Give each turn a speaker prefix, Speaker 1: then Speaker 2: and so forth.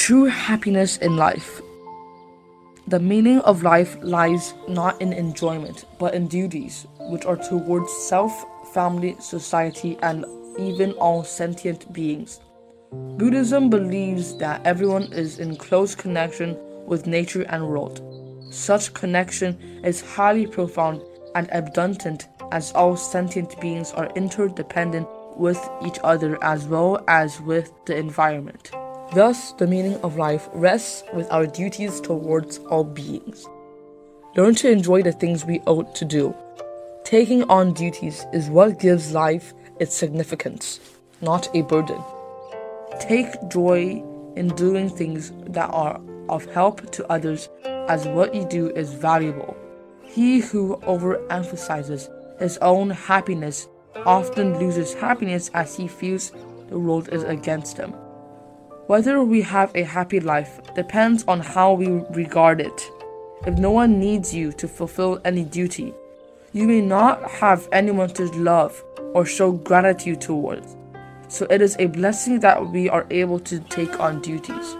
Speaker 1: True happiness in life. The meaning of life lies not in enjoyment, but in duties, which are towards self, family, society, and even all sentient beings. Buddhism believes that everyone is in close connection with nature and world. Such connection is highly profound and abundant as all sentient beings are interdependent with each other as well as with the environment. Thus, the meaning of life rests with our duties towards all beings. Learn to enjoy the things we ought to do. Taking on duties is what gives life its significance, not a burden. Take joy in doing things that are of help to others, as what you do is valuable. He who overemphasizes his own happiness often loses happiness as he feels the world is against him. Whether we have a happy life depends on how we regard it. If no one needs you to fulfill any duty, you may not have anyone to love or show gratitude towards. So it is a blessing that we are able to take on duties.